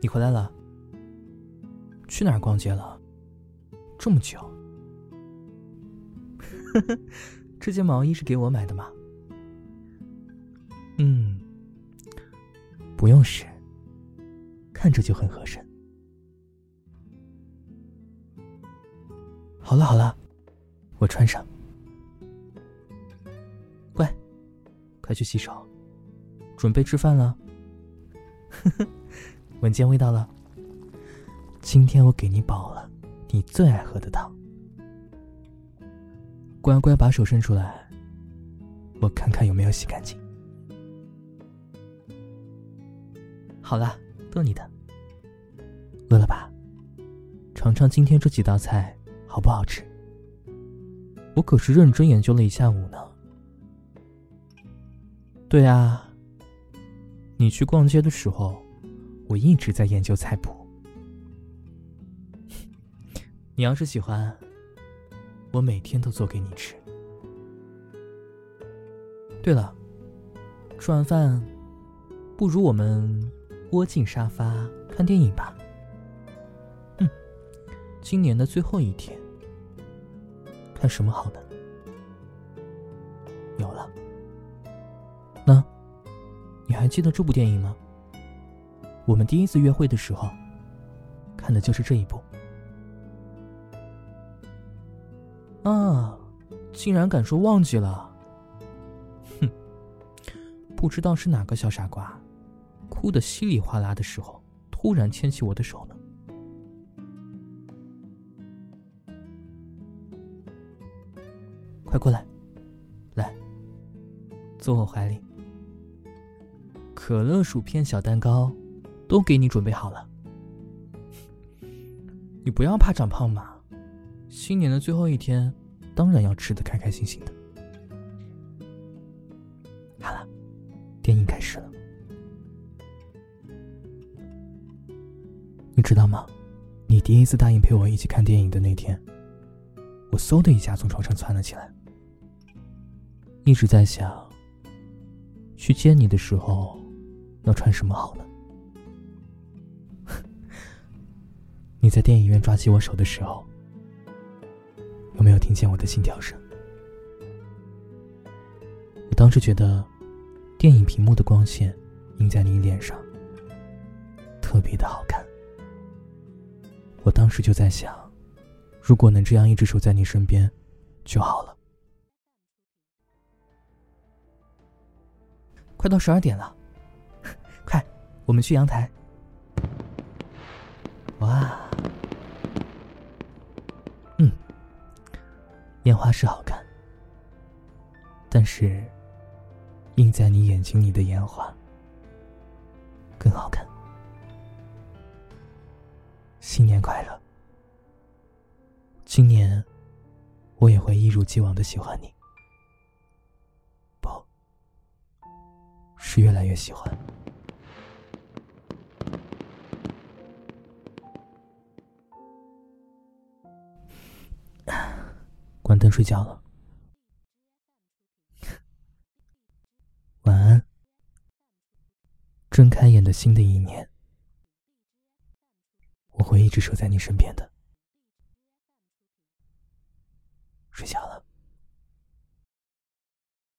你回来了？去哪儿逛街了？这么久？呵呵，这件毛衣是给我买的吗？嗯，不用试，看着就很合身。好了好了，我穿上。乖，快去洗手，准备吃饭了。呵呵，闻见味道了。今天我给你煲了你最爱喝的汤。乖乖把手伸出来，我看看有没有洗干净。好了，逗你的。饿了吧？尝尝今天这几道菜好不好吃？我可是认真研究了一下午呢。对啊，你去逛街的时候，我一直在研究菜谱。你要是喜欢，我每天都做给你吃。对了，吃完饭，不如我们。窝进沙发看电影吧。嗯，今年的最后一天，看什么好呢？有了。那，你还记得这部电影吗？我们第一次约会的时候，看的就是这一部。啊，竟然敢说忘记了！哼，不知道是哪个小傻瓜。哭得稀里哗啦的时候，突然牵起我的手呢。快过来，来，坐我怀里。可乐、薯片、小蛋糕，都给你准备好了。你不要怕长胖嘛，新年的最后一天，当然要吃的开开心心的。好了，电影开始了。你知道吗？你第一次答应陪我一起看电影的那天，我嗖的一下从床上窜了起来，一直在想，去见你的时候要穿什么好呢？你在电影院抓起我手的时候，有没有听见我的心跳声？我当时觉得，电影屏幕的光线映在你脸上，特别的好看。我当时就在想，如果能这样一直守在你身边，就好了。快到十二点了，快，我们去阳台。烟花是好看，但是映在你眼睛里的烟花更好看。新年快乐！今年，我也会一如既往的喜欢你，不，是越来越喜欢。关灯睡觉了，晚安。睁开眼的新的一年。我会一直守在你身边的。